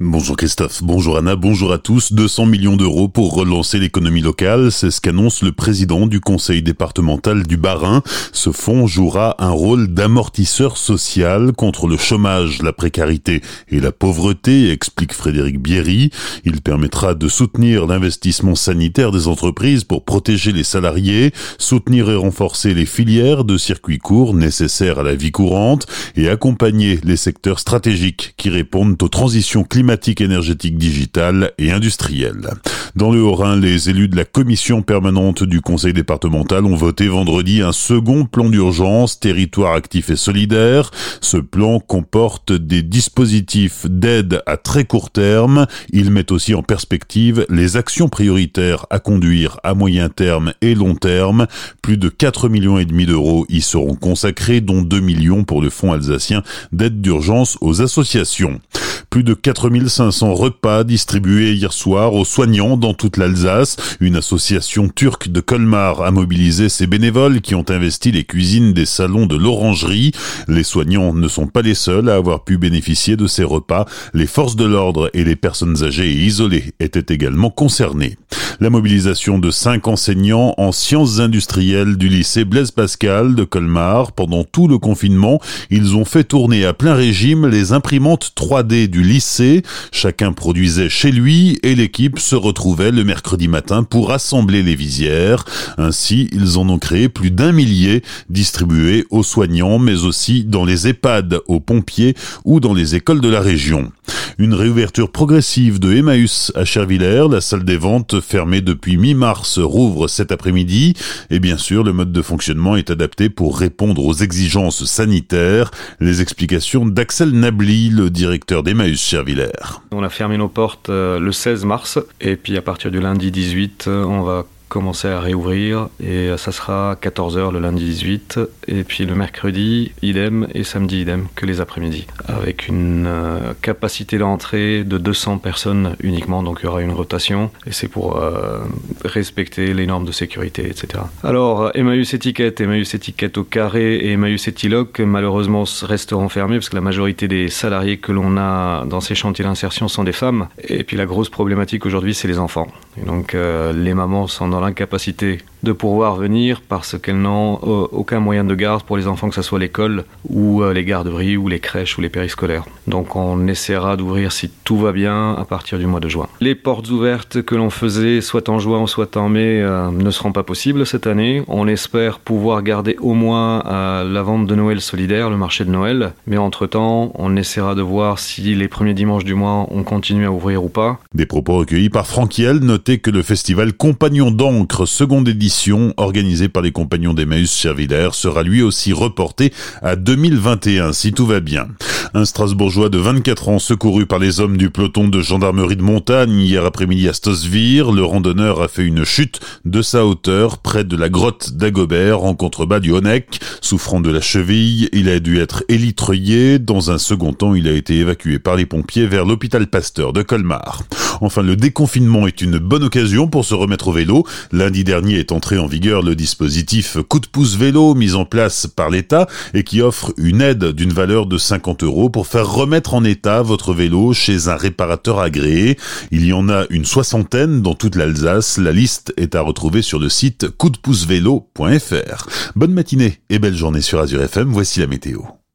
Bonjour Christophe, bonjour Anna, bonjour à tous. 200 millions d'euros pour relancer l'économie locale, c'est ce qu'annonce le président du conseil départemental du Bas-Rhin. Ce fonds jouera un rôle d'amortisseur social contre le chômage, la précarité et la pauvreté, explique Frédéric Bierry. Il permettra de soutenir l'investissement sanitaire des entreprises pour protéger les salariés, soutenir et renforcer les filières de circuits courts nécessaires à la vie courante et accompagner les secteurs stratégiques qui répondent aux transitions climatiques climatique, énergétique, digitale et industrielle. Dans le Haut-Rhin, les élus de la commission permanente du conseil départemental ont voté vendredi un second plan d'urgence territoire actif et solidaire. Ce plan comporte des dispositifs d'aide à très court terme. Il met aussi en perspective les actions prioritaires à conduire à moyen terme et long terme. Plus de 4 millions et demi d'euros y seront consacrés, dont 2 millions pour le fonds alsacien d'aide d'urgence aux associations. Plus de 4500 repas distribués hier soir aux soignants dans toute l'Alsace. Une association turque de Colmar a mobilisé ses bénévoles qui ont investi les cuisines des salons de l'orangerie. Les soignants ne sont pas les seuls à avoir pu bénéficier de ces repas. Les forces de l'ordre et les personnes âgées et isolées étaient également concernées. La mobilisation de cinq enseignants en sciences industrielles du lycée Blaise Pascal de Colmar pendant tout le confinement. Ils ont fait tourner à plein régime les imprimantes 3D du lycée. Chacun produisait chez lui et l'équipe se retrouvait le mercredi matin pour assembler les visières. Ainsi, ils en ont créé plus d'un millier distribués aux soignants mais aussi dans les EHPAD, aux pompiers ou dans les écoles de la région. Une réouverture progressive de Emmaüs à Chervillers, la salle des ventes fermée depuis mi-mars rouvre cet après-midi et bien sûr le mode de fonctionnement est adapté pour répondre aux exigences sanitaires. Les explications d'Axel Nabli, le directeur d'Emmaüs Chervillers. On a fermé nos portes euh, le 16 mars et puis à partir du lundi 18, euh, on va commencer à réouvrir et ça sera 14h le lundi 18 et puis le mercredi idem et samedi idem que les après-midi. Avec une euh, capacité d'entrée de 200 personnes uniquement donc il y aura une rotation et c'est pour euh, respecter les normes de sécurité etc. Alors Emmaüs étiquette, Emmaüs étiquette au carré et Emmaüs étiloc malheureusement resteront fermés parce que la majorité des salariés que l'on a dans ces chantiers d'insertion sont des femmes. Et puis la grosse problématique aujourd'hui c'est les enfants donc euh, les mamans sont dans l'incapacité de pouvoir venir parce qu'elles n'ont euh, aucun moyen de garde pour les enfants, que ce soit l'école ou euh, les garderies ou les crèches ou les périscolaires. Donc on essaiera d'ouvrir si tout va bien à partir du mois de juin. Les portes ouvertes que l'on faisait soit en juin soit en mai euh, ne seront pas possibles cette année. On espère pouvoir garder au moins la vente de Noël solidaire, le marché de Noël, mais entre-temps on essaiera de voir si les premiers dimanches du mois on continue à ouvrir ou pas. Des propos recueillis par Franquiel, notez que le festival Compagnon d'encre, seconde édition organisée par les compagnons d'Emmaüs Chervillers sera lui aussi reportée à 2021 si tout va bien. Un Strasbourgeois de 24 ans secouru par les hommes du peloton de gendarmerie de montagne hier après-midi à Stosvir, le randonneur a fait une chute de sa hauteur près de la grotte d'Agobert en contrebas du Honeck. Souffrant de la cheville, il a dû être élitreuillé. Dans un second temps, il a été évacué par les pompiers vers l'hôpital Pasteur de Colmar. Enfin, le déconfinement est une bonne occasion pour se remettre au vélo. Lundi dernier est entré en vigueur le dispositif coup de pouce vélo mis en place par l'État et qui offre une aide d'une valeur de 50 euros pour faire remettre en état votre vélo chez un réparateur agréé. Il y en a une soixantaine dans toute l'Alsace. La liste est à retrouver sur le site coupdepoucevélo.fr. Bonne matinée et belle journée sur Azure FM. Voici la météo.